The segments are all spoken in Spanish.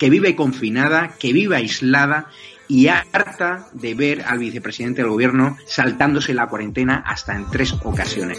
que vive confinada, que vive aislada y harta de ver al vicepresidente del gobierno saltándose la cuarentena hasta en tres ocasiones.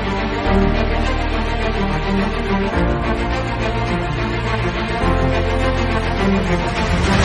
Thank you.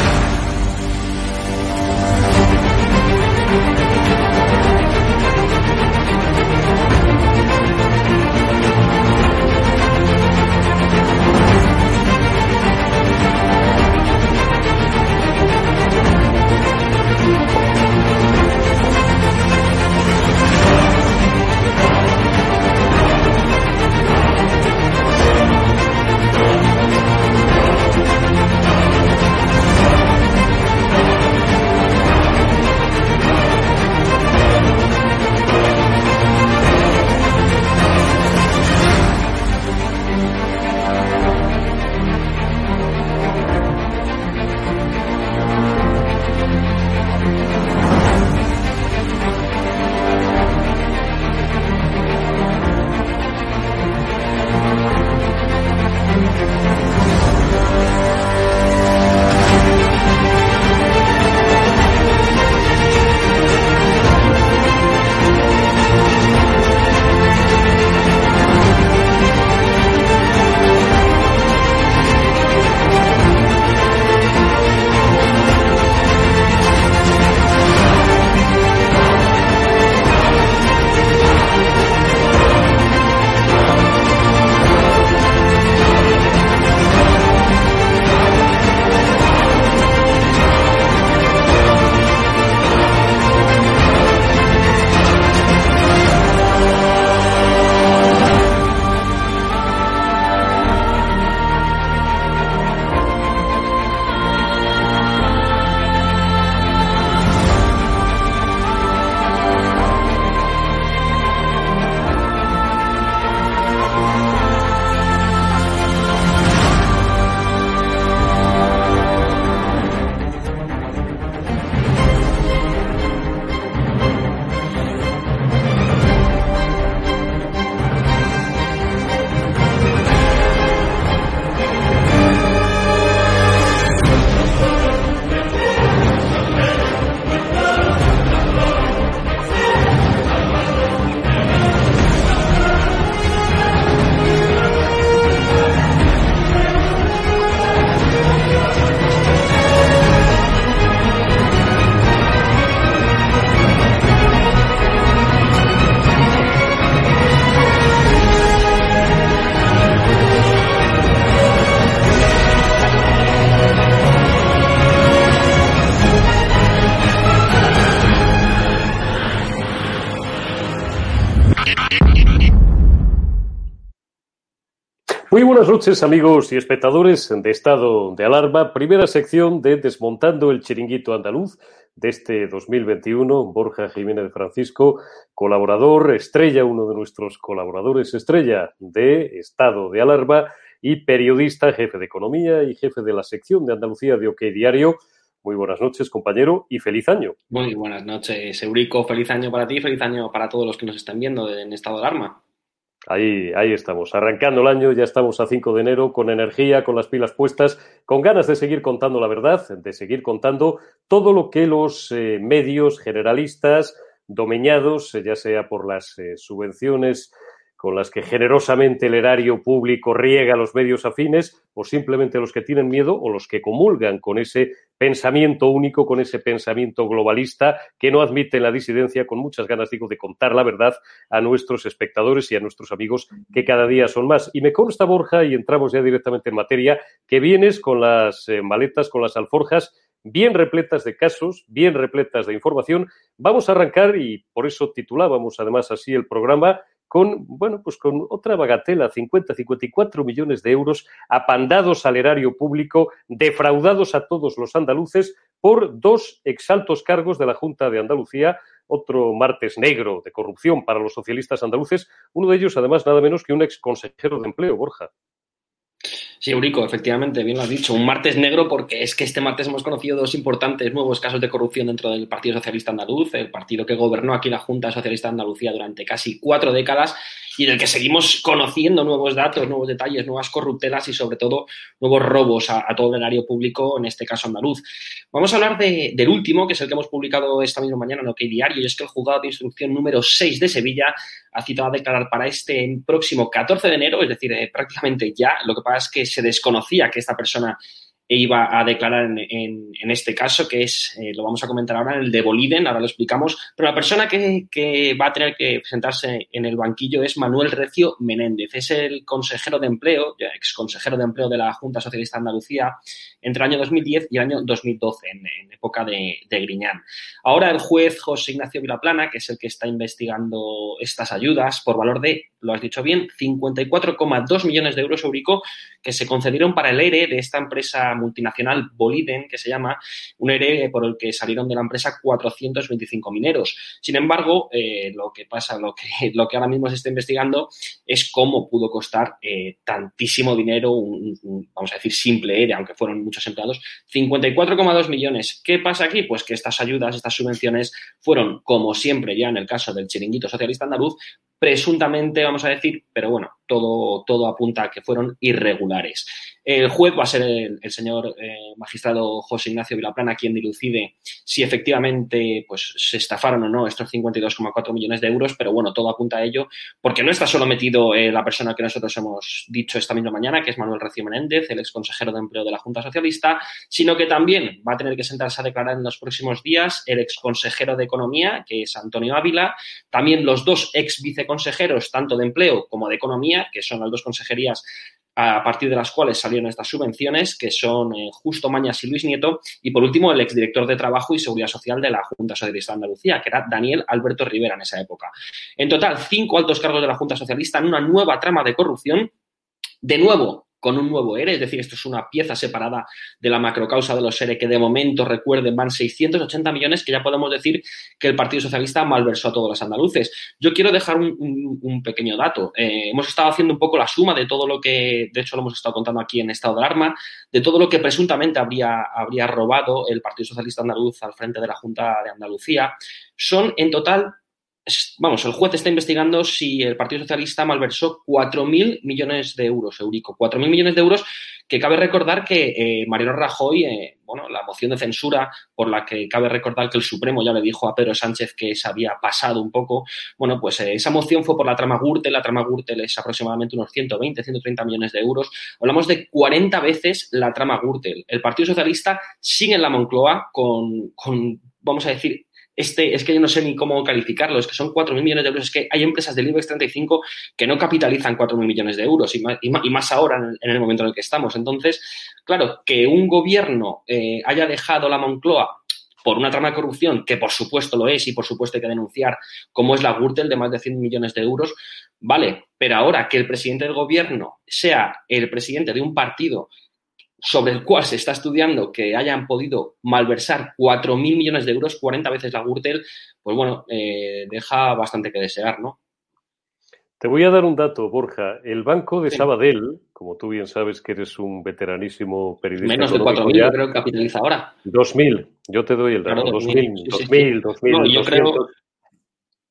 Buenas noches, amigos y espectadores de Estado de Alarma. Primera sección de Desmontando el Chiringuito Andaluz de este 2021. Borja Jiménez Francisco, colaborador estrella, uno de nuestros colaboradores estrella de Estado de Alarma y periodista, jefe de economía y jefe de la sección de Andalucía de OK Diario. Muy buenas noches, compañero, y feliz año. Muy buenas noches, Eurico. Feliz año para ti, feliz año para todos los que nos están viendo en estado de alarma. Ahí, ahí estamos, arrancando el año, ya estamos a 5 de enero, con energía, con las pilas puestas, con ganas de seguir contando la verdad, de seguir contando todo lo que los eh, medios generalistas, domeñados, ya sea por las eh, subvenciones con las que generosamente el erario público riega a los medios afines, o simplemente los que tienen miedo o los que comulgan con ese pensamiento único, con ese pensamiento globalista que no admite la disidencia, con muchas ganas, digo, de contar la verdad a nuestros espectadores y a nuestros amigos que cada día son más. Y me consta, Borja, y entramos ya directamente en materia, que vienes con las eh, maletas, con las alforjas bien repletas de casos, bien repletas de información. Vamos a arrancar, y por eso titulábamos además así el programa, con, bueno, pues con otra bagatela, 50, 54 millones de euros apandados al erario público, defraudados a todos los andaluces por dos exaltos cargos de la Junta de Andalucía, otro martes negro de corrupción para los socialistas andaluces, uno de ellos además nada menos que un ex consejero de empleo, Borja. Sí, Eurico, efectivamente, bien lo has dicho. Un martes negro porque es que este martes hemos conocido dos importantes nuevos casos de corrupción dentro del Partido Socialista Andaluz, el partido que gobernó aquí la Junta Socialista de Andalucía durante casi cuatro décadas y del que seguimos conociendo nuevos datos, nuevos detalles, nuevas corruptelas y sobre todo nuevos robos a, todo el erario público, en este caso andaluz. Vamos a hablar del último, que es el que hemos publicado esta misma mañana en OK Diario, y es que el juzgado de instrucción número 6 de Sevilla ha citado a declarar para este próximo 14 de enero, es decir, eh, prácticamente ya. Lo que pasa es que se desconocía que esta persona iba a declarar en, en, este caso, que es, eh, lo vamos a comentar ahora, el de Boliden, ahora lo explicamos, pero la persona que, que, va a tener que presentarse en el banquillo es Manuel Recio Menéndez, es el consejero de empleo, ex consejero de empleo de la Junta Socialista de Andalucía entre el año 2010 y el año 2012, en, en época de, de, Griñán. Ahora el juez José Ignacio Vilaplana, que es el que está investigando estas ayudas por valor de, lo has dicho bien, 54,2 millones de euros, Eurico, que se concedieron para el ERE de esta empresa multinacional Boliden, que se llama, un ERE por el que salieron de la empresa 425 mineros. Sin embargo, eh, lo que pasa, lo que, lo que ahora mismo se está investigando es cómo pudo costar eh, tantísimo dinero, un, vamos a decir, simple ERE, aunque fueron muchos empleados, 54,2 millones. ¿Qué pasa aquí? Pues que estas ayudas, estas subvenciones fueron, como siempre ya en el caso del chiringuito socialista andaluz, presuntamente, vamos a decir, pero bueno, todo, todo apunta a que fueron irregulares. El juez va a ser el, señor eh, magistrado José Ignacio Vilaplana quien dilucide si efectivamente pues, se estafaron o no estos 52,4 millones de euros, pero bueno, todo apunta a ello, porque no está solo metido eh, la persona que nosotros hemos dicho esta misma mañana, que es Manuel Recio Menéndez, el ex consejero de empleo de la Junta Socialista, sino que también va a tener que sentarse a declarar en los próximos días el ex consejero de Economía, que es Antonio Ávila, también los dos ex viceconsejeros, tanto de empleo como de Economía, que son las dos consejerías a partir de las cuales salieron estas subvenciones, que son eh, Justo Mañas y Luis Nieto, y por último el exdirector de Trabajo y Seguridad Social de la Junta Socialista de Andalucía, que era Daniel Alberto Rivera en esa época. En total, cinco altos cargos de la Junta Socialista en una nueva trama de corrupción. De nuevo, con un nuevo ERE, es decir, esto es una pieza separada de la macrocausa de los ERE que de momento, recuerden, van 680 millones que ya podemos decir que el Partido Socialista malversó a todos los andaluces. Yo quiero dejar un pequeño dato. Eh, hemos estado haciendo un poco la suma de todo lo que, de hecho lo hemos estado contando aquí en estado de alarma, de todo lo que presuntamente habría, habría robado el Partido Socialista Andaluz al frente de la Junta de Andalucía. Son en total vamos, el juez está investigando si el Partido Socialista malversó 4.000 millones de euros, Eurico. 4.000 millones de euros que cabe recordar que eh, Mariano Rajoy, eh, bueno, la moción de censura por la que cabe recordar que el Supremo ya le dijo a Pedro Sánchez que se había pasado un poco, bueno, pues eh, esa moción fue por la trama Gürtel, la trama Gürtel es aproximadamente unos 120, 130 millones de euros. Hablamos de 40 veces la trama Gürtel. El Partido Socialista sigue en la Moncloa con, con vamos a decir, este, es que yo no sé ni cómo calificarlo, es que son 4.000 millones de euros, es que hay empresas del IBEX 35 que no capitalizan 4.000 millones de euros y más, y más, ahora en el, en el, momento en el que estamos. Entonces, claro, que un gobierno eh, haya dejado la Moncloa por una trama de corrupción, que por supuesto lo es y por supuesto hay que denunciar, como es la Gürtel de más de 100 millones de euros, vale, pero ahora que el presidente del gobierno sea el presidente de un partido sobre el cual se está estudiando que hayan podido malversar 4.000 millones de euros, 40 veces la Gürtel, pues bueno, eh, deja bastante que desear, ¿no? Te voy a dar un dato, Borja. El Banco de Sabadell, como tú bien sabes que eres un veteranísimo periodista. Menos de 4.000, yo creo que capitaliza ahora. 2.000, yo te doy el dato. 2.000, 2.000, 2.000. yo creo,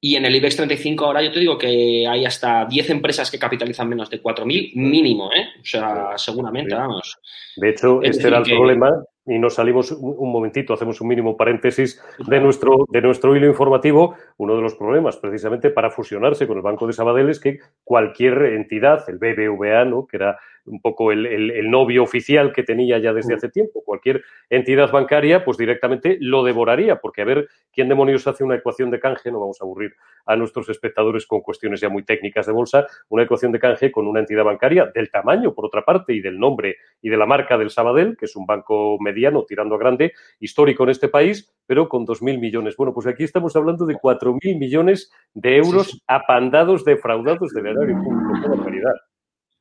y en el IBEX 35 ahora yo te digo que hay hasta 10 empresas que capitalizan menos de 4.000 mínimo, ¿eh? O sea, seguramente, vamos. De hecho, este era el problema y nos salimos un, momentito, hacemos un mínimo paréntesis de nuestro, de nuestro hilo informativo. Uno de los problemas, precisamente, para fusionarse con el Banco de Sabadell es que cualquier entidad, el BBVA, ¿no? que era un poco el, novio oficial que tenía ya desde hace tiempo, cualquier entidad bancaria, pues directamente lo devoraría, porque a ver quién demonios hace una ecuación de canje, no vamos a aburrir a nuestros espectadores con cuestiones ya muy técnicas de bolsa, una ecuación de canje con una entidad bancaria del tamaño, por otra parte, y del nombre y de la marca del Sabadell, que es un banco mediano tirando a grande, histórico en este país, pero con 2.000 millones. Bueno, pues aquí estamos hablando de 4.000 millones de euros apandados, defraudados del erario público. ¡Qué barbaridad!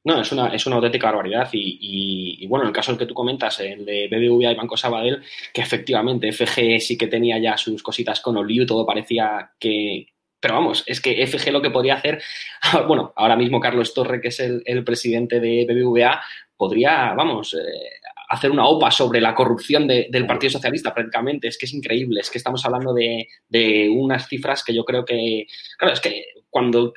No, es una, es una auténtica barbaridad. Y, bueno, en el caso el que tú comentas, el de BBVA y Banco Sabadell, que efectivamente FG sí que tenía ya sus cositas con Oliu, todo parecía que. Pero vamos, es que FG lo que podría hacer, bueno, ahora mismo Carlos Torre, que es el, presidente de BBVA, podría, vamos, eh, hacer una OPA sobre la corrupción del Partido Socialista prácticamente. Es que es increíble, es que estamos hablando de, de unas cifras que yo creo que, claro, es que cuando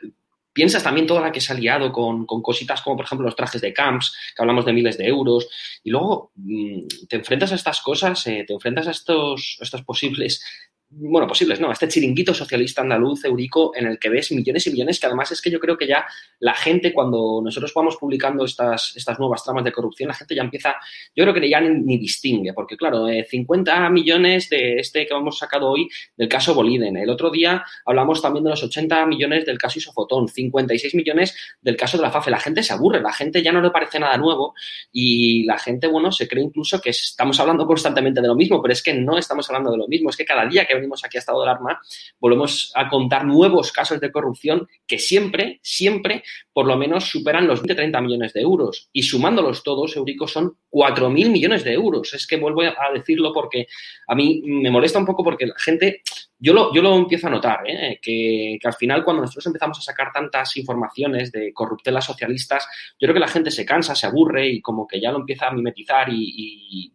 Piensas también toda la que se ha liado con, cositas como, por ejemplo, los trajes de camps, que hablamos de miles de euros, y luego mm, te enfrentas a estas cosas, eh, te enfrentas a estos, estos posibles bueno, posibles, no, este chiringuito socialista andaluz, Eurico, en el que ves millones y millones, que además es que yo creo que ya la gente, cuando nosotros vamos publicando estas, estas nuevas tramas de corrupción, la gente ya empieza, yo creo que ya ni, distingue, porque claro, 50 eh, millones de este que hemos sacado hoy del caso Boliden, el otro día hablamos también de los 80 millones del caso Isofotón, 56 millones del caso de la FAFE, la gente se aburre, la gente ya no le parece nada nuevo y la gente, bueno, se cree incluso que estamos hablando constantemente de lo mismo, pero es que no estamos hablando de lo mismo, es que cada día que venimos aquí a estado de alarma, volvemos a contar nuevos casos de corrupción que siempre, siempre, por lo menos superan los 20-30 millones de euros. Y sumándolos todos, Eurico, son 4.000 millones de euros. Es que vuelvo a decirlo porque a mí me molesta un poco porque la gente yo lo, yo lo empiezo a notar, ¿eh? que, al final cuando nosotros empezamos a sacar tantas informaciones de corruptelas socialistas, yo creo que la gente se cansa, se aburre y como que ya lo empieza a mimetizar y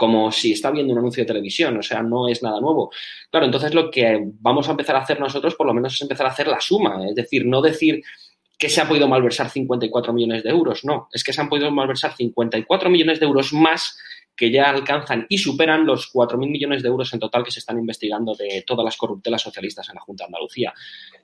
como si está viendo un anuncio de televisión, o sea, no es nada nuevo. Claro, entonces lo que vamos a empezar a hacer nosotros, por lo menos, es empezar a hacer la suma, es decir, no decir que se han podido malversar 54 millones de euros, no, es que se han podido malversar 54 millones de euros más que ya alcanzan y superan los 4.000 millones de euros en total que se están investigando de todas las corruptelas socialistas en la Junta de Andalucía.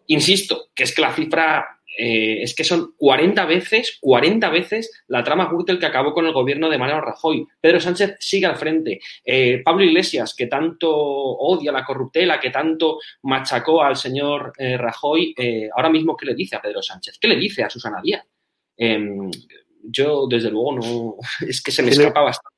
Insisto, que es que la cifra eh, es que son 40 veces, 40 veces la trama Gürtel que acabó con el gobierno de Mariano Rajoy. Pedro Sánchez sigue al frente. Eh, Pablo Iglesias, que tanto odia la corruptela, que tanto machacó al señor eh, Rajoy, ahora mismo, ¿qué le dice a Pedro Sánchez? ¿Qué le dice a Susana Díaz? Yo desde luego no, es que se me escapa bastante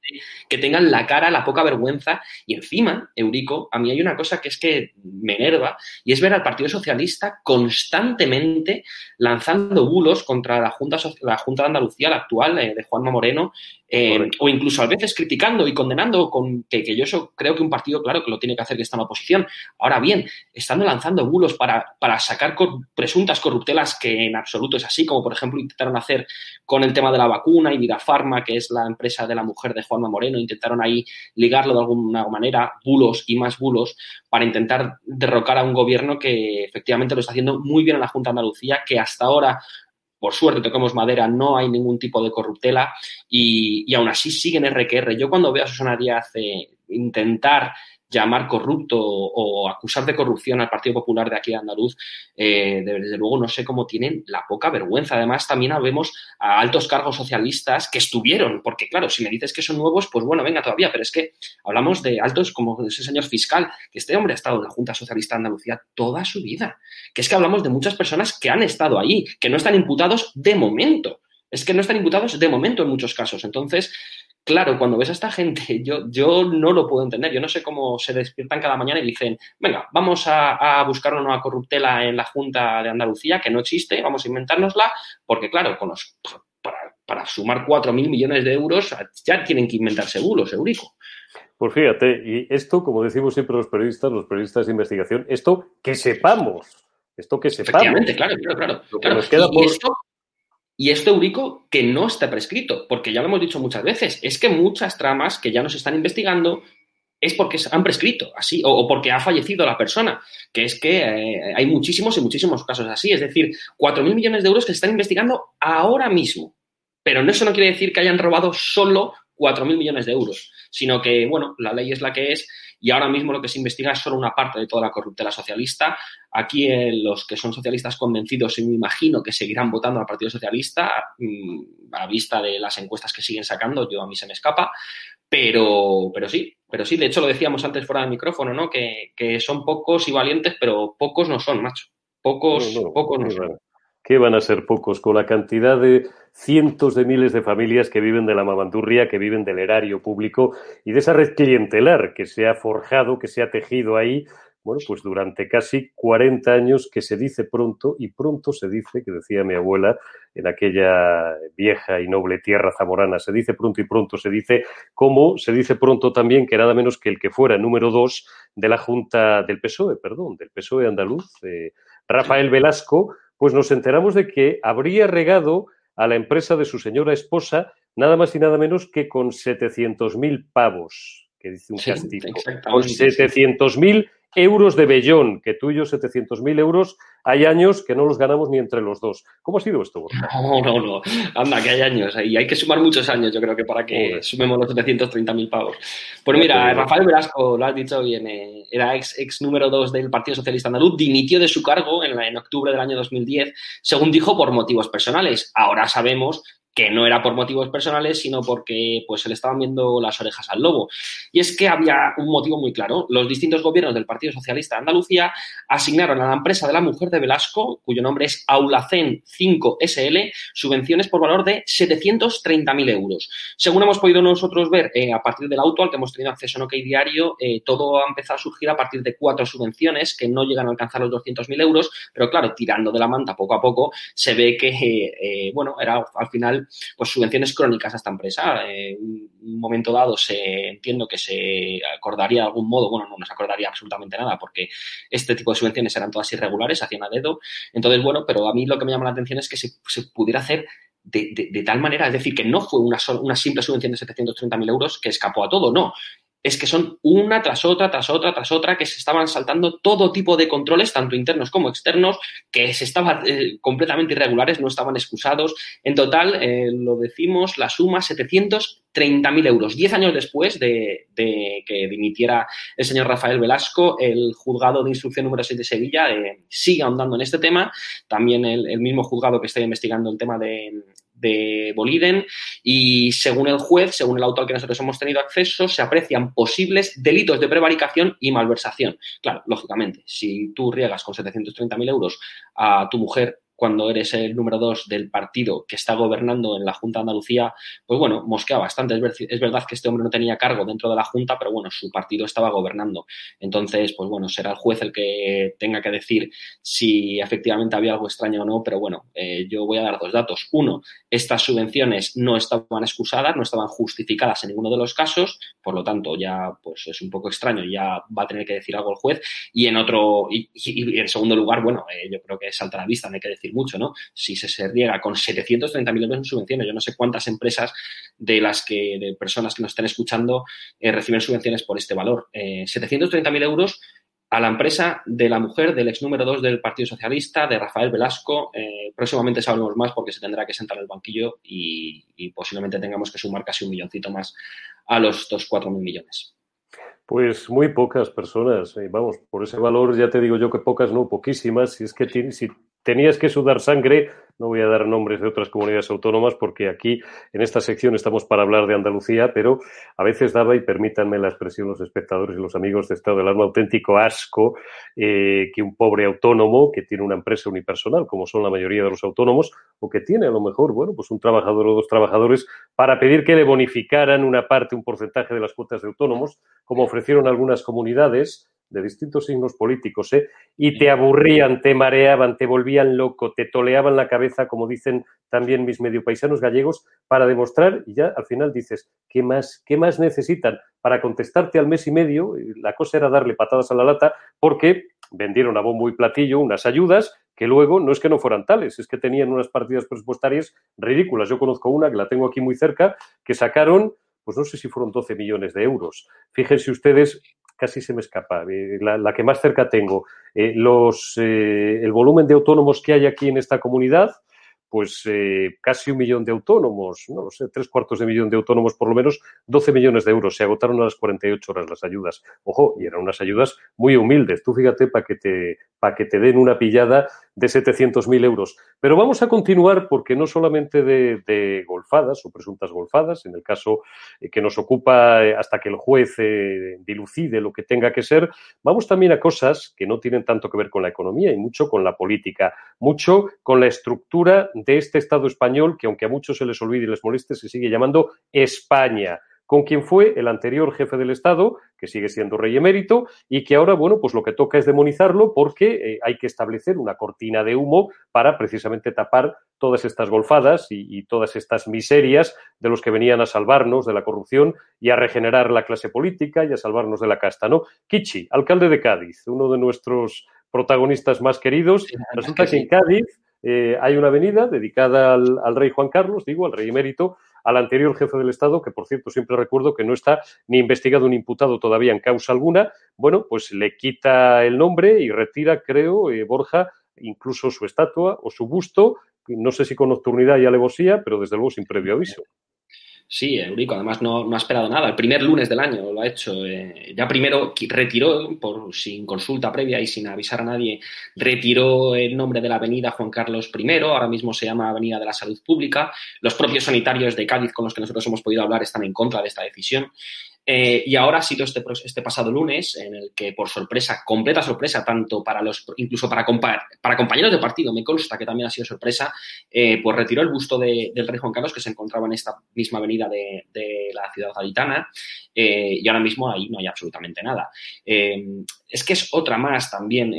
que tengan la cara, la poca vergüenza y encima, Eurico, a mí hay una cosa que es que me enerva y es ver al Partido Socialista constantemente lanzando bulos contra la Junta, la junta de Andalucía, la actual, eh, de Juanma Moreno, eh, o incluso a veces criticando y condenando con que, yo eso creo que un partido, claro, que lo tiene que hacer que está en la oposición. Ahora bien, estando lanzando bulos para, para sacar presuntas corruptelas que en absoluto es así, como por ejemplo intentaron hacer con el tema de la vacuna y Vidafarma, que es la empresa de la mujer de Juanma Moreno, intentaron ahí ligarlo de alguna manera, bulos y más bulos, para intentar derrocar a un gobierno que efectivamente lo está haciendo muy bien en la Junta de Andalucía, que hasta ahora por suerte tocamos madera, no hay ningún tipo de corruptela y, aún así siguen RQR. Yo cuando veo a Susana Díaz eh, intentar llamar corrupto o acusar de corrupción al Partido Popular de aquí de Andaluz, eh, desde luego no sé cómo tienen la poca vergüenza. Además, también vemos a altos cargos socialistas que estuvieron, porque claro, si me dices que son nuevos, pues bueno, venga todavía, pero es que hablamos de altos como ese señor fiscal, que este hombre ha estado en la Junta Socialista de Andalucía toda su vida, que es que hablamos de muchas personas que han estado ahí, que no están imputados de momento. Es que no están imputados de momento en muchos casos. Entonces, claro, cuando ves a esta gente, yo, yo no lo puedo entender. Yo no sé cómo se despiertan cada mañana y dicen, venga, vamos a, buscar una nueva corruptela en la Junta de Andalucía, que no existe, vamos a inventárnosla, porque claro, con los, para, sumar 4.000 millones de euros ya tienen que inventarse bulos, Eurico. Pues fíjate, y esto, como decimos siempre los periodistas, los periodistas de investigación, esto que sepamos, esto que sepamos. Efectivamente, claro, claro, claro. Nos queda por... Y esto, Eurico, que no está prescrito, porque ya lo hemos dicho muchas veces, es que muchas tramas que ya nos están investigando es porque han prescrito, así, o, porque ha fallecido la persona, que es que eh, hay muchísimos y muchísimos casos así, es decir, 4.000 millones de euros que se están investigando ahora mismo. Pero eso no quiere decir que hayan robado solo 4.000 millones de euros, sino que, bueno, la ley es la que es y ahora mismo lo que se investiga es solo una parte de toda la corruptela socialista. Aquí eh, los que son socialistas convencidos, me imagino que seguirán votando al Partido Socialista mm, a vista de las encuestas que siguen sacando, yo a mí se me escapa, pero, pero sí, pero sí, de hecho lo decíamos antes fuera del micrófono, ¿no? Que, son pocos y valientes, pero pocos no son, macho. Pocos, pocos no son. ¿Qué van a ser pocos? Con la cantidad de cientos de miles de familias que viven de la mamandurria, que viven del erario público y de esa red clientelar que se ha forjado, que se ha tejido ahí, bueno, pues durante casi 40 años que se dice pronto y pronto se dice, que decía mi abuela en aquella vieja y noble tierra zamorana, se dice pronto y pronto se dice, como se dice pronto también que nada menos que el que fuera número dos de la Junta del PSOE, perdón, del PSOE andaluz, eh, Rafael Velasco, pues nos enteramos de que habría regado a la empresa de su señora esposa nada más y nada menos que con 700.000 pavos, que dice un castigo. Con 700.000 euros de Bellón, que tuyo 700.000 euros, hay años que no los ganamos ni entre los dos. ¿Cómo ha sido esto, No, no, no. Anda, que hay años. Y hay que sumar muchos años, yo creo que para que sumemos los 730.000 pavos. Pues mira, Rafael Velasco, lo has dicho bien, eh, era ex, ex número dos del Partido Socialista Andaluz, dimitió de su cargo en, en octubre del año 2010, según dijo, por motivos personales. Ahora sabemos que no era por motivos personales, sino porque pues, se le estaban viendo las orejas al lobo. Y es que había un motivo muy claro. Los distintos gobiernos del Partido Socialista de Andalucía asignaron a la empresa de la mujer de Velasco, cuyo nombre es Aulacen 5 SL, subvenciones por valor de 730.000 euros. Según hemos podido nosotros ver eh, a partir del auto al que hemos tenido acceso en OK Diario, eh, todo ha empezado a surgir a partir de cuatro subvenciones que no llegan a alcanzar los 200.000 euros, pero claro, tirando de la manta poco a poco, se ve que, eh, bueno, era al final pues subvenciones crónicas a esta empresa. en un momento dado se entiendo que se acordaría de algún modo, bueno, no nos acordaría absolutamente nada porque este tipo de subvenciones eran todas irregulares, hacían a dedo. Entonces, bueno, pero a mí lo que me llama la atención es que se, pudiera hacer de, tal manera, es decir, que no fue una, una simple subvención de 730.000 euros que escapó a todo, no es que son una tras otra, tras otra, tras otra, que se estaban saltando todo tipo de controles, tanto internos como externos, que se estaban eh, completamente irregulares, no estaban excusados. En total, eh, lo decimos, la suma 730.000 euros. Diez años después de, que dimitiera el señor Rafael Velasco, el juzgado de instrucción número 6 de Sevilla eh, sigue ahondando en este tema. También el mismo juzgado que está investigando el tema de, de Boliden y según el juez, según el auto al que nosotros hemos tenido acceso, se aprecian posibles delitos de prevaricación y malversación. Claro, lógicamente, si tú riegas con 730.000 euros a tu mujer cuando eres el número dos del partido que está gobernando en la Junta de Andalucía, pues bueno, mosquea bastante. Es, verdad que este hombre no tenía cargo dentro de la Junta, pero bueno, su partido estaba gobernando. Entonces, pues bueno, será el juez el que tenga que decir si efectivamente había algo extraño o no, pero bueno, eh, yo voy a dar dos datos. Uno, estas subvenciones no estaban excusadas, no estaban justificadas en ninguno de los casos, por lo tanto, ya pues es un poco extraño, ya va a tener que decir algo el juez. Y en otro, y, en segundo lugar, bueno, eh, yo creo que salta a la vista, no hay que decir mucho, ¿no? Si se, se riega con 730.000 euros en subvenciones, yo no sé cuántas empresas de las que, de personas que nos estén escuchando, eh, reciben subvenciones por este valor. Eh, 730.000 euros a la empresa de la mujer del ex número 2 del Partido Socialista, de Rafael Velasco. Eh, próximamente sabremos más porque se tendrá que sentar en el banquillo y, posiblemente tengamos que sumar casi un milloncito más a los 2, mil millones. Pues muy pocas personas, eh, vamos, por ese valor ya te digo yo que pocas, no, poquísimas, si es que si tenías que sudar sangre. No voy a dar nombres de otras comunidades autónomas porque aquí en esta sección estamos para hablar de Andalucía, pero a veces daba, y permítanme la expresión los espectadores y los amigos de Estado del Alma, auténtico asco eh, que un pobre autónomo que tiene una empresa unipersonal, como son la mayoría de los autónomos, o que tiene a lo mejor, bueno, pues un trabajador o dos trabajadores, para pedir que le bonificaran una parte, un porcentaje de las cuotas de autónomos, como ofrecieron algunas comunidades, de distintos signos políticos, ¿eh? y te aburrían, te mareaban, te volvían loco, te toleaban la cabeza, como dicen también mis medio paisanos gallegos, para demostrar, y ya al final dices, ¿qué más, qué más necesitan? Para contestarte al mes y medio, la cosa era darle patadas a la lata, porque vendieron a bombo y platillo unas ayudas que luego no es que no fueran tales, es que tenían unas partidas presupuestarias ridículas. Yo conozco una que la tengo aquí muy cerca, que sacaron pues no sé si fueron 12 millones de euros. Fíjense ustedes casi se me escapa, eh, la, que más cerca tengo. Eh, los, eh, el volumen de autónomos que hay aquí en esta comunidad, pues casi un millón de autónomos, no sé, tres cuartos de millón de autónomos, por lo menos 12 millones de euros. Se agotaron a las 48 horas las ayudas. Ojo, y eran unas ayudas muy humildes. Tú fíjate para que te, para que te den una pillada de 700.000 euros. Pero vamos a continuar porque no solamente de, golfadas o presuntas golfadas, en el caso eh, que nos ocupa eh, hasta que el juez eh, dilucide lo que tenga que ser, vamos también a cosas que no tienen tanto que ver con la economía y mucho con la política, mucho con la estructura de este Estado español que aunque a muchos se les olvide y les moleste, se sigue llamando España con quien fue el anterior jefe del Estado, que sigue siendo rey emérito, y que ahora, bueno, pues lo que toca es demonizarlo porque eh, hay que establecer una cortina de humo para precisamente tapar todas estas golfadas y, todas estas miserias de los que venían a salvarnos de la corrupción y a regenerar la clase política y a salvarnos de la casta, ¿no? Kichi, alcalde de Cádiz, uno de nuestros protagonistas más queridos. Resulta que, en Cádiz eh, hay una avenida dedicada al, al, rey Juan Carlos, digo, al rey emérito, al anterior jefe del Estado, que por cierto siempre recuerdo que no está ni investigado ni imputado todavía en causa alguna, bueno, pues le quita el nombre y retira, creo, eh, Borja, incluso su estatua o su busto, no sé si con nocturnidad y alevosía, pero desde luego sin previo aviso. Sí, Eurico, además no, no, ha esperado nada. El primer lunes del año lo ha hecho. Eh, ya primero retiró, por, sin consulta previa y sin avisar a nadie, retiró el nombre de la avenida Juan Carlos I. Ahora mismo se llama Avenida de la Salud Pública. Los propios sanitarios de Cádiz con los que nosotros hemos podido hablar están en contra de esta decisión. Eh, y ahora ha sido este, este, pasado lunes en el que, por sorpresa, completa sorpresa, tanto para los, incluso para, para compañeros de partido, me consta que también ha sido sorpresa, eh, pues retiró el busto del rey Juan Carlos que se encontraba en esta misma avenida de, la ciudad gaditana eh, y ahora mismo ahí no hay absolutamente nada. Es que es otra más también,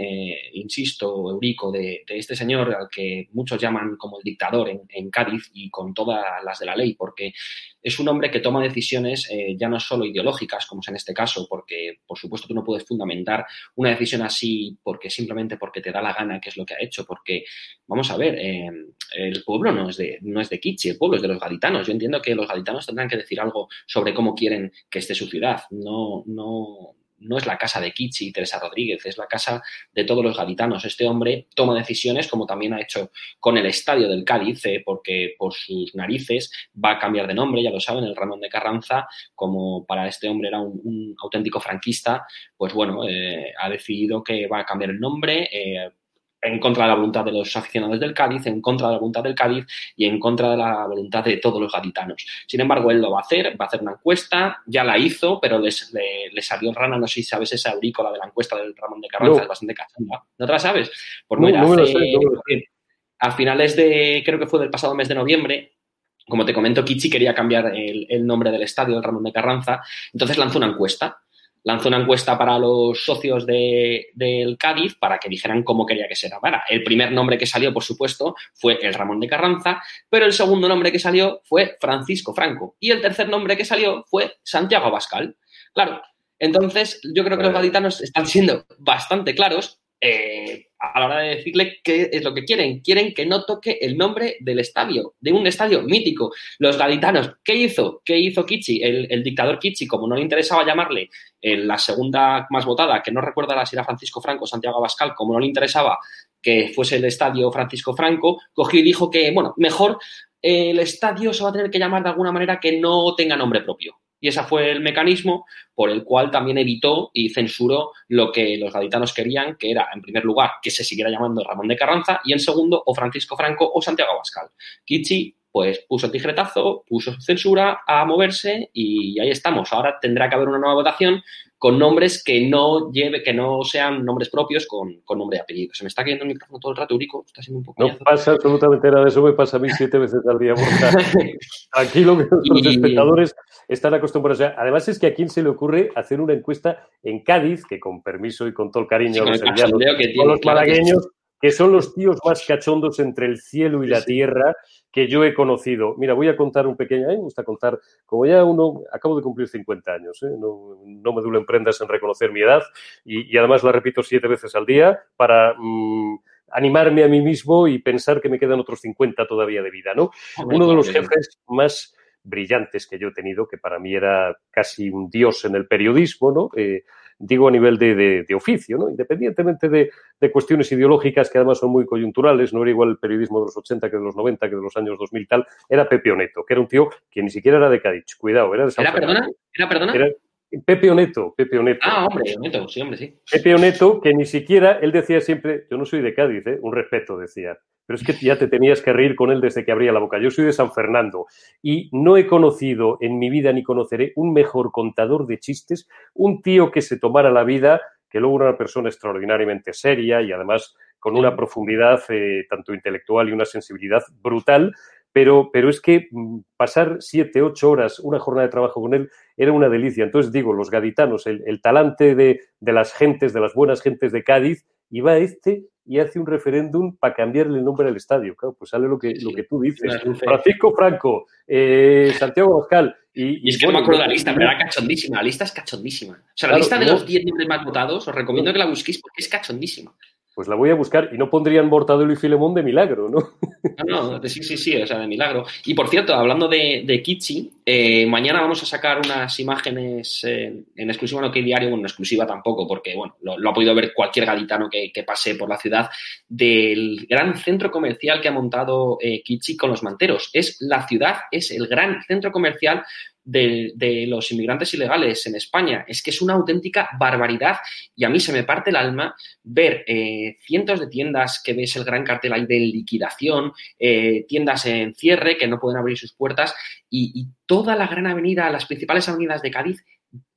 insisto, Eurico, de, este señor al que muchos llaman como el dictador en, Cádiz y con todas las de la ley, porque es un hombre que toma decisiones ya no solo ideológicas, como es en este caso, porque por supuesto tú no puedes fundamentar una decisión así porque simplemente porque te da la gana, que es lo que ha hecho, porque vamos a ver, eh, el pueblo no es de no es de Kichi, el pueblo es de los gaditanos. Yo entiendo que los gaditanos tendrán que decir algo sobre cómo quieren que esté su ciudad, no no no es la casa de Kichi y Teresa Rodríguez, es la casa de todos los gaditanos. Este hombre toma decisiones, como también ha hecho con el estadio del Cádiz, eh, porque por sus narices va a cambiar de nombre, ya lo saben, el Ramón de Carranza, como para este hombre era un, auténtico franquista, pues bueno, eh, ha decidido que va a cambiar el nombre. Eh, en contra de la voluntad de los aficionados del Cádiz, en contra de la voluntad del Cádiz y en contra de la voluntad de todos los gaditanos. Sin embargo, él lo va a hacer, va a hacer una encuesta, ya la hizo, pero les, le, salió rana, no sé si sabes esa aurícola de la encuesta del Ramón de Carranza, es bastante cachonda. ¿No te la sabes? Pues a finales de, creo que fue del pasado mes de noviembre, como te comento, Kichi quería cambiar el, el nombre del estadio, el Ramón de Carranza, entonces lanzó una encuesta lanzó una encuesta para los socios del Cádiz para que dijeran cómo quería que se llamara. El primer nombre que salió, por supuesto, fue el Ramón de Carranza, pero el segundo nombre que salió fue Francisco Franco y el tercer nombre que salió fue Santiago Abascal. Claro, entonces yo creo que los gaditanos están siendo bastante claros eh, a la hora de decirle qué es lo que quieren. Quieren que no toque el nombre del estadio, de un estadio mítico. Los gaditanos, ¿qué hizo? ¿Qué hizo Kichi? El, dictador Kichi, como no le interesaba llamarle en la segunda más votada, que no recuerda si era Francisco Franco o Santiago Abascal, como no le interesaba que fuese el estadio Francisco Franco, cogió y dijo que, bueno, mejor el estadio se va a tener que llamar de alguna manera que no tenga nombre propio Y ese fue el mecanismo por el cual también evitó y censuró lo que los gaditanos querían, que era, en primer lugar, que se siguiera llamando Ramón de Carranza y, en segundo, o Francisco Franco o Santiago Abascal. Kichi pues puso el tijeretazo, puso censura a moverse y ahí estamos. Ahora tendrá que haber una nueva votación con nombres que no lleve, que no sean nombres propios con, nombre y apellido. Se me está cayendo el micrófono todo el rato, Urico. Está siendo un poco. No pasa absolutamente nada. Eso me pasa a mí siete veces al día. Aquí lo que los espectadores están acostumbrados. además es que a quién se le ocurre hacer una encuesta en Cádiz, que con permiso y con todo el cariño los, los malagueños, que son los tíos más cachondos entre el cielo y la tierra que yo he conocido. Mira, voy a contar un pequeño, a mí me gusta contar, como ya uno, acabo de cumplir 50 años, ¿eh? no, me duelen prendas en reconocer mi edad y, además la repito siete veces al día para mm, animarme a mí mismo y pensar que me quedan otros 50 todavía de vida, ¿no? Uno de los jefes más brillantes que yo he tenido, que para mí era casi un dios en el periodismo, ¿no? Eh, digo a nivel de, oficio, ¿no? independientemente de, cuestiones ideológicas que además son muy coyunturales, no era igual el periodismo de los 80 que de los 90, que de los años 2000 tal, era Pepe Oneto, que era un tío que ni siquiera era de Cádiz, cuidado, era de San ¿Era perdona? ¿Era perdona? Pepe Oneto, Pepe Oneto. Ah, hombre, Oneto, sí, hombre, sí. Pepe Oneto, que ni siquiera, él decía siempre, yo no soy de Cádiz, ¿eh? un respeto, decía, pero es que ya te tenías que reír con él desde que abría la boca. Yo soy de San Fernando y no he conocido en mi vida ni conoceré un mejor contador de chistes, un tío que se tomara la vida, que luego era una persona extraordinariamente seria y además con una profundidad eh, tanto intelectual y una sensibilidad brutal, pero, pero es que mm, pasar siete, ocho horas, una jornada de trabajo con él, era una delicia. Entonces digo, los gaditanos, el, talante de, de, las gentes, de las buenas gentes de Cádiz, iba este y hace un referéndum para cambiarle el nombre al estadio. Claro, pues sale lo que, lo que tú dices. Francisco Franco, eh, Santiago Oscal. Y, es que no me acuerdo de la lista, pero era cachondísima. La lista es cachondísima. O sea, la lista de los 10 nombres más votados, os recomiendo que la busquéis porque es cachondísima pues la voy a buscar y no pondrían Mortadelo y Filemón de milagro, ¿no? No, no, sí, sí, sí, o sea, de milagro. Y por cierto, hablando de, de Kichi, eh, mañana vamos a sacar unas imágenes en exclusiva no que diario, bueno, en exclusiva tampoco, porque bueno, lo, ha podido ver cualquier gaditano que, pase por la ciudad, del gran centro comercial que ha montado eh, Kichi con los manteros. Es la ciudad, es el gran centro comercial de, los inmigrantes ilegales en España. Es que es una auténtica barbaridad y a mí se me parte el alma ver eh, cientos de tiendas que ves el gran cartel ahí de liquidación, eh, tiendas en cierre que no pueden abrir sus puertas y, toda la gran avenida, las principales avenidas de Cádiz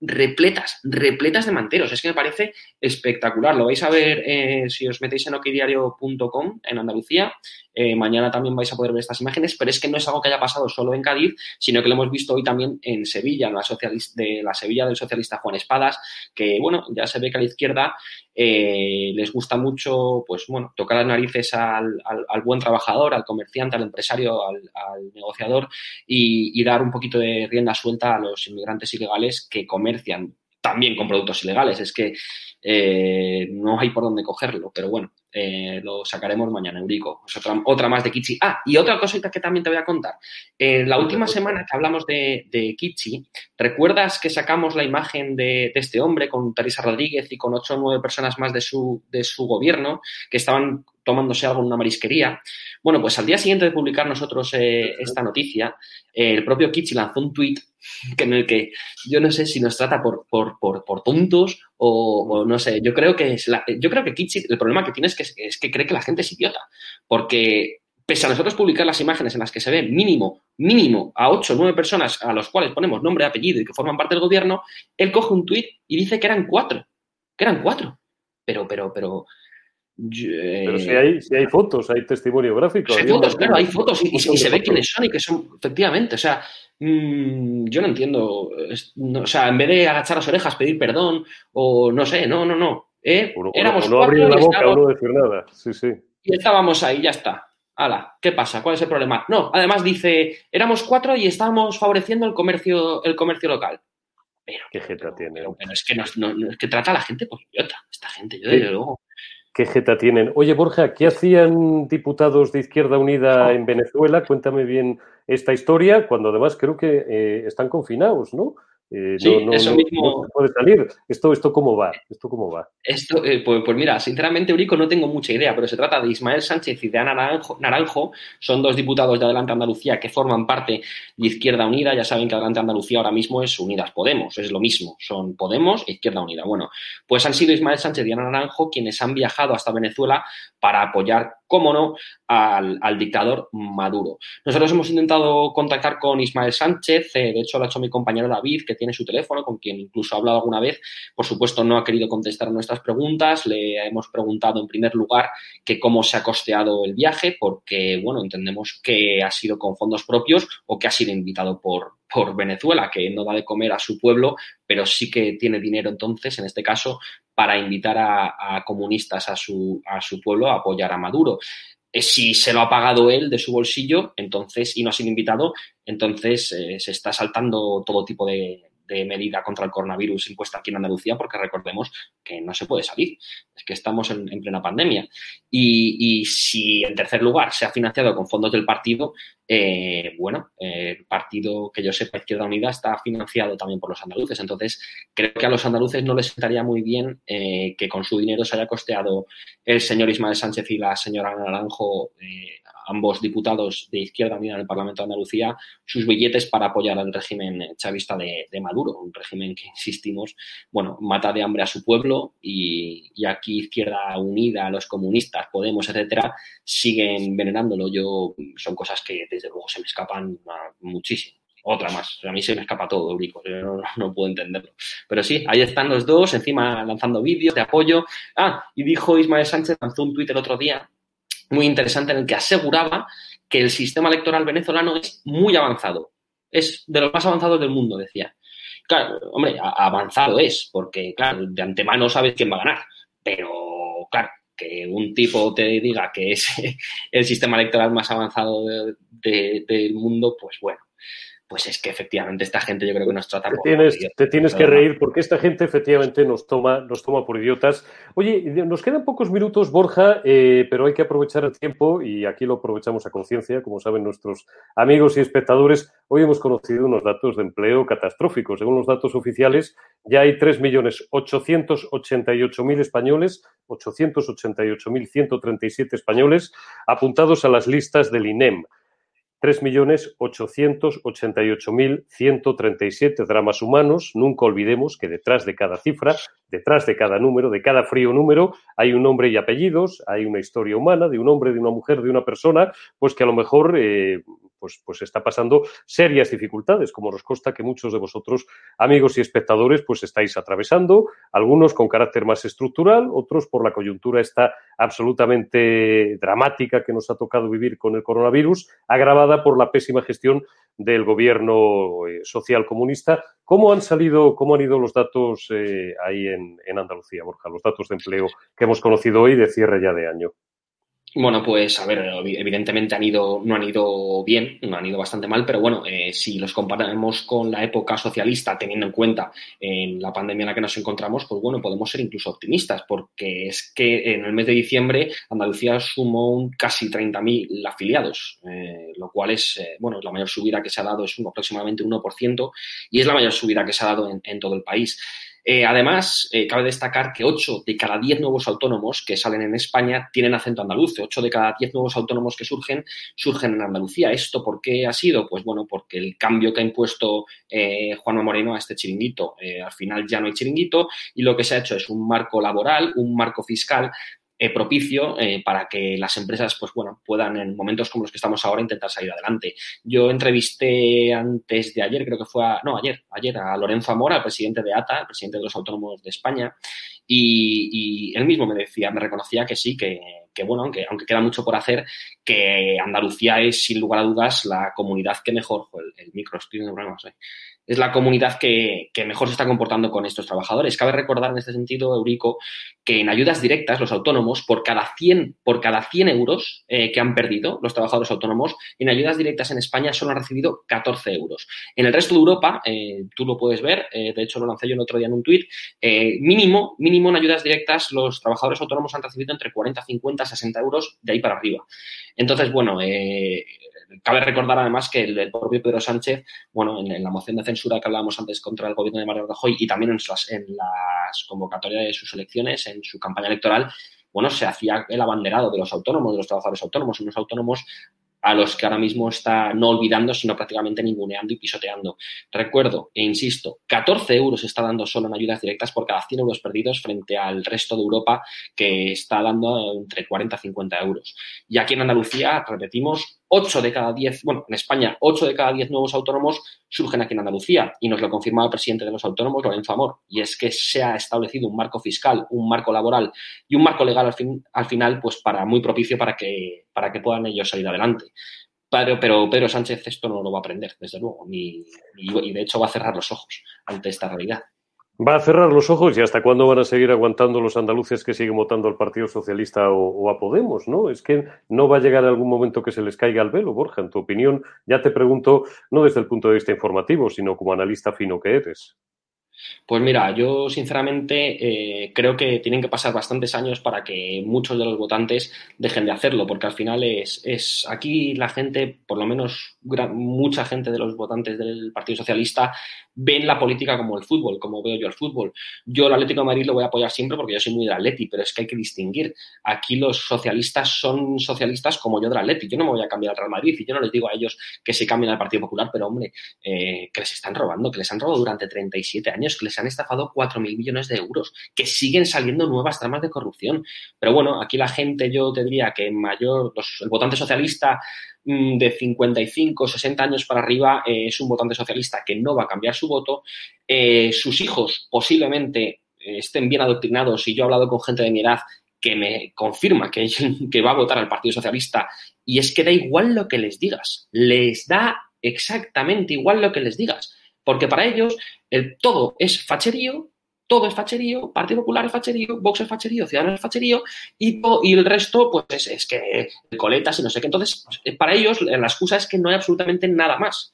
repletas, repletas de manteros. Es que me parece espectacular. Lo vais a ver eh, si os metéis en okidiario.com en Andalucía. Eh, mañana también vais a poder ver estas imágenes, pero es que no es algo que haya pasado solo en Cádiz, sino que lo hemos visto hoy también en Sevilla, en la, de la Sevilla del socialista Juan Espadas, que bueno, ya se ve que a la izquierda eh, les gusta mucho, pues bueno, tocar las narices al, buen trabajador, al comerciante, al empresario, al, negociador y, dar un poquito de rienda suelta a los inmigrantes ilegales que comercian también con productos ilegales. Es que eh, no hay por dónde cogerlo, pero bueno, eh, lo sacaremos mañana, Eurico. Es otra, otra más de Kichi. Ah, y otra cosita que también te voy a contar. En la última semana que hablamos de, de Kichi, ¿recuerdas que sacamos la imagen de, este hombre con Teresa Rodríguez y con ocho o nueve personas más de su, de su gobierno que estaban tomándose algo en una marisquería? Bueno, pues al día siguiente de publicar nosotros eh, esta noticia, el propio Kichi lanzó un tuit en el que yo no sé si nos trata por, por, por, por tontos o, no sé, yo creo que es yo creo que Kichi, el problema que tiene es que, es que cree que la gente es idiota, porque pese a nosotros publicar las imágenes en las que se ve mínimo, mínimo a ocho o nueve personas a los cuales ponemos nombre, apellido y que forman parte del gobierno, él coge un tuit y dice que eran cuatro, que eran cuatro. Pero, pero, pero, pero si hay, si hay fotos, hay testimonio gráfico. Hay fotos, claro, hay fotos y, se ve quiénes son y que son, efectivamente, o sea, mm, yo no entiendo, o sea, en vez de agachar las orejas, pedir perdón, o no sé, no, no, no. ¿eh? éramos no abrir la boca no decir nada, sí, sí. Y estábamos ahí, ya está. Hala, ¿qué pasa? ¿Cuál es el problema? No, además dice, éramos cuatro y estábamos favoreciendo el comercio, el comercio local. Pero, ¿Qué jeta tiene? Pero, es, que no, es que trata a la gente por idiota, esta gente, yo desde luego. ¿Qué jeta tienen? Oye, Borja, ¿qué hacían diputados de Izquierda Unida en Venezuela? Cuéntame bien esta historia, cuando además creo que eh, están confinados, ¿no? Eh, no, eso mismo... puede salir. ¿Esto, ¿Esto cómo va? ¿Esto cómo va? Esto, eh, pues, pues, mira, sinceramente, Eurico, no tengo mucha idea, pero se trata de Ismael Sánchez y de Ana Naranjo, Naranjo. Son dos diputados de Adelante Andalucía que forman parte de Izquierda Unida. Ya saben que Adelante Andalucía ahora mismo es Unidas Podemos, es lo mismo. Son Podemos e Izquierda Unida. Bueno, pues han sido Ismael Sánchez y Ana Naranjo quienes han viajado hasta Venezuela para apoyar, cómo no, al, dictador Maduro. Nosotros hemos intentado contactar con Ismael Sánchez, eh, de hecho lo ha hecho mi compañero David, que tiene su teléfono, con quien incluso ha hablado alguna vez. Por supuesto, no ha querido contestar nuestras preguntas. Le hemos preguntado, en primer lugar, que cómo se ha costeado el viaje, porque, bueno, entendemos que ha sido con fondos propios o que ha sido invitado por, por Venezuela, que no da de comer a su pueblo, pero sí que tiene dinero entonces, en este caso, para invitar a, comunistas a su, a su pueblo a apoyar a Maduro. Eh, si se lo ha pagado él de su bolsillo, entonces, y no ha sido invitado, entonces eh, se está saltando todo tipo de, medida contra el coronavirus impuesta aquí en Andalucía, porque recordemos que no se puede salir, es que estamos en, plena pandemia. Y, si, en tercer lugar, se ha financiado con fondos del partido, eh, bueno, el partido que yo sepa, Izquierda Unida, está financiado también por los andaluces. Entonces, creo que a los andaluces no les sentaría muy bien eh, que con su dinero se haya costeado el señor Ismael Sánchez y la señora Naranjo eh, ambos diputados de Izquierda Unida en el Parlamento de Andalucía sus billetes para apoyar al régimen chavista de, Maduro, un régimen que, insistimos, bueno, mata de hambre a su pueblo y, aquí Izquierda Unida, los comunistas, Podemos, etcétera, siguen venerándolo. Yo, son cosas que desde luego se me escapan muchísimo otra más. A mí se me escapa todo, Eurico, yo no, puedo entenderlo. Pero sí, ahí están los dos, encima lanzando vídeos de apoyo. Ah, y dijo Ismael Sánchez, lanzó un tuit el otro día muy interesante en el que aseguraba que el sistema electoral venezolano es muy avanzado. Es de los más avanzados del mundo, decía. Claro, hombre, avanzado es, porque, claro, de antemano sabes quién va a ganar. Pero, claro, que un tipo te diga que es el sistema electoral más avanzado del mundo, pues bueno, pues es que efectivamente esta gente yo creo que nos trata te Tienes, te tienes que reír porque esta gente efectivamente nos toma, nos toma por idiotas. Oye, nos quedan pocos minutos, Borja, eh, pero hay que aprovechar el tiempo y aquí lo aprovechamos a conciencia, como saben nuestros amigos y espectadores. Hoy hemos conocido unos datos de empleo catastróficos. Según los datos oficiales, ya hay 3.888.000 españoles, 888.137 españoles apuntados a las listas del INEM. 3.888.137 dramas humanos. Nunca olvidemos que detrás de cada cifra, detrás de cada número, de cada frío número, hay un nombre y apellidos, hay una historia humana de un hombre, de una mujer, de una persona, pues que a lo mejor eh, pues, pues está pasando serias dificultades, como nos consta que muchos de vosotros, amigos y espectadores, pues estáis atravesando, algunos con carácter más estructural, otros por la coyuntura esta absolutamente dramática que nos ha tocado vivir con el coronavirus, agravada por la pésima gestión del gobierno eh, social comunista. ¿Cómo han salido, cómo han ido los datos eh, ahí en, en Andalucía, Borja, los datos de empleo que hemos conocido hoy de cierre ya de año? Bueno, pues a ver, evidentemente han ido, no han ido bien, no han ido bastante mal, pero bueno, eh, si los comparamos con la época socialista, teniendo en cuenta en la pandemia en la que nos encontramos, pues bueno, podemos ser incluso optimistas, porque es que en el mes de diciembre Andalucía sumó un casi 30.000 afiliados, eh, lo cual es, eh, bueno, la mayor subida que se ha dado es un, aproximadamente un 1% y es la mayor subida que se ha dado en todo el país. Eh, además, eh, cabe destacar que 8 de cada 10 nuevos autónomos que salen en España tienen acento andaluz. 8 de cada 10 nuevos autónomos que surgen, surgen en Andalucía. ¿Esto por qué ha sido? Pues bueno, porque el cambio que ha impuesto eh, Juanma Moreno a este chiringuito, al final ya no hay chiringuito y lo que se ha hecho es un marco laboral, un marco fiscal eh, propicio eh, para que las empresas, pues bueno, puedan en momentos como los que estamos ahora intentar salir adelante. Yo entrevisté antes de ayer, creo que fue a, no, ayer, ayer a Lorenzo Amora, presidente de ATA, el presidente de los autónomos de España, y, él mismo me decía, me reconocía que sí, que, bueno, aunque, aunque queda mucho por hacer, que Andalucía es sin lugar a dudas la comunidad que mejor, el, micro, estoy de problemas, ¿eh? Es la comunidad que, mejor se está comportando con estos trabajadores. Cabe recordar en este sentido, Eurico, que en ayudas directas, los autónomos, por cada 100, por cada 100 euros eh, que han perdido los trabajadores autónomos, en ayudas directas en España solo han recibido 14 euros. En el resto de Europa, eh, tú lo puedes ver, eh, de hecho lo lancé yo el otro día en un tuit, mínimo, mínimo en ayudas directas los trabajadores autónomos han recibido entre 40, 50, 60 euros de ahí para arriba. Entonces, bueno, cabe recordar además que el, propio Pedro Sánchez, bueno, en, la moción de censura que hablábamos antes contra el gobierno de Mario Rajoy y también en las, convocatorias de sus elecciones, en su campaña electoral, bueno, se hacía el abanderado de los autónomos, de los trabajadores autónomos, unos autónomos a los que ahora mismo está no olvidando, sino prácticamente ninguneando y pisoteando. Recuerdo e insisto, 14 euros está dando solo en ayudas directas por cada 100 euros perdidos frente al resto de Europa que está dando entre 40 y 50 euros. Y aquí en Andalucía, repetimos, 8 de cada 10, bueno, en España, 8 de cada 10 nuevos autónomos surgen aquí en Andalucía y nos lo confirmaba el presidente de los autónomos, Lorenzo Amor, y es que se ha establecido un marco fiscal, un marco laboral y un marco legal al, fin, al final, pues para muy propicio para que, para que puedan ellos salir adelante. Pero, pero Pedro Sánchez esto no lo va a aprender, desde luego, ni, y de hecho va a cerrar los ojos ante esta realidad. Va a cerrar los ojos y hasta cuándo van a seguir aguantando los andaluces que siguen votando al Partido Socialista o, a Podemos, ¿no? Es que no va a llegar algún momento que se les caiga el velo, Borja. En tu opinión, ya te pregunto, no desde el punto de vista informativo, sino como analista fino que eres. Pues mira, yo sinceramente eh, creo que tienen que pasar bastantes años para que muchos de los votantes dejen de hacerlo, porque al final es, es aquí la gente, por lo menos mucha gente de los votantes del Partido Socialista, ven la política como el fútbol, como veo yo el fútbol. Yo el Atlético de Madrid lo voy a apoyar siempre porque yo soy muy del pero es que hay que distinguir. Aquí los socialistas son socialistas como yo del Atleti. Yo no me voy a cambiar al Real Madrid y yo no les digo a ellos que se cambien al Partido Popular, pero hombre, eh, que les están robando, que les han robado durante 37 años, que les han estafado 4.000 millones de euros, que siguen saliendo nuevas tramas de corrupción. Pero bueno, aquí la gente, yo te diría que mayor, el votante socialista de 55, 60 años para arriba eh, es un votante socialista que no va a cambiar su voto. Eh, sus hijos posiblemente eh, estén bien adoctrinados y yo he hablado con gente de mi edad que me confirma que, que va a votar al Partido Socialista y es que da igual lo que les digas, les da exactamente igual lo que les digas, porque para ellos el todo es facherío todo es facherío, Partido Popular es facherío, Vox es facherío, Ciudadanos es facherío y, y el resto, pues es, que coletas y no sé qué. Entonces, pues, para ellos la excusa es que no hay absolutamente nada más.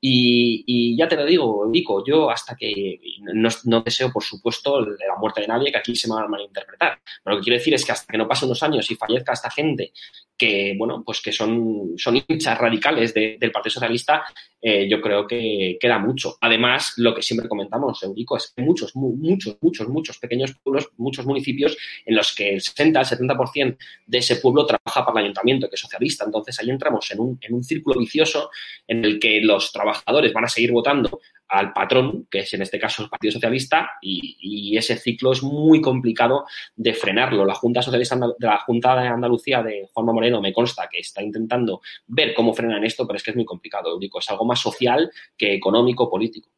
Y, ya te lo digo, Vico, yo hasta que no, deseo, por supuesto, la muerte de nadie, que aquí se me va a malinterpretar. Pero lo que quiero decir es que hasta que no pasen unos años y fallezca esta gente que, bueno, pues que son, son hinchas radicales del Partido Socialista, eh, yo creo que queda mucho. Además, lo que siempre comentamos, Eurico, es que muchos, muchos, muchos, muchos pequeños pueblos, muchos municipios en los que el 60, el 70% de ese pueblo trabaja para el ayuntamiento, que es socialista. Entonces, ahí entramos en un, en un círculo vicioso en el que los trabajadores van a seguir votando al patrón, que es en este caso el Partido Socialista, y, ese ciclo es muy complicado de frenarlo. La Junta Socialista de la Junta de Andalucía de Juanma Moreno me consta que está intentando ver cómo frenan esto, pero es que es muy complicado. Digo, es algo más social que económico, político.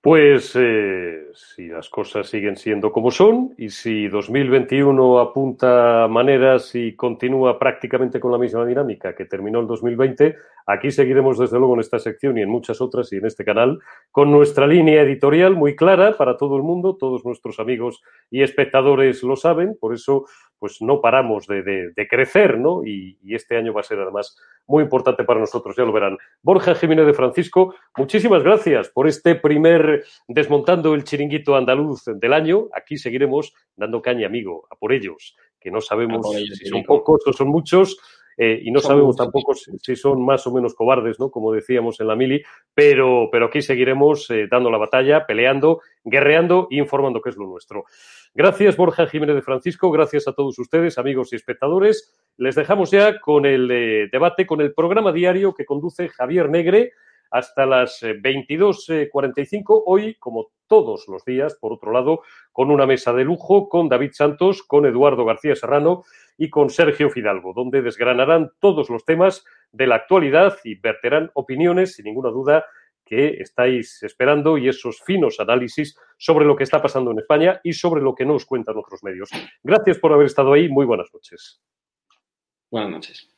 Pues eh, si las cosas siguen siendo como son y si 2021 apunta maneras y continúa prácticamente con la misma dinámica que terminó el 2020, aquí seguiremos desde luego en esta sección y en muchas otras y en este canal con nuestra línea editorial muy clara para todo el mundo, todos nuestros amigos y espectadores lo saben, por eso pues no paramos de, crecer, ¿no? Y, y, este año va a ser además muy importante para nosotros, ya lo verán. Borja Jiménez de Francisco, muchísimas gracias por este primer desmontando el chiringuito andaluz del año. Aquí seguiremos dando caña, amigo, a por ellos, que no sabemos si son pocos o son muchos, eh, y no sabemos tampoco si, son más o menos cobardes, ¿no? Como decíamos en la mili, pero, pero aquí seguiremos eh, dando la batalla, peleando, guerreando e informando que es lo nuestro. Gracias, Borja Jiménez de Francisco, gracias a todos ustedes, amigos y espectadores. Les dejamos ya con el eh, debate, con el programa diario que conduce Javier Negre hasta las 22.45. Hoy, como todos los días, por otro lado, con una mesa de lujo con David Santos, con Eduardo García Serrano y con Sergio Fidalgo, donde desgranarán todos los temas de la actualidad y verterán opiniones, sin ninguna duda, que estáis esperando y esos finos análisis sobre lo que está pasando en España y sobre lo que nos cuentan otros medios. Gracias por haber estado ahí. Muy buenas noches. Buenas noches.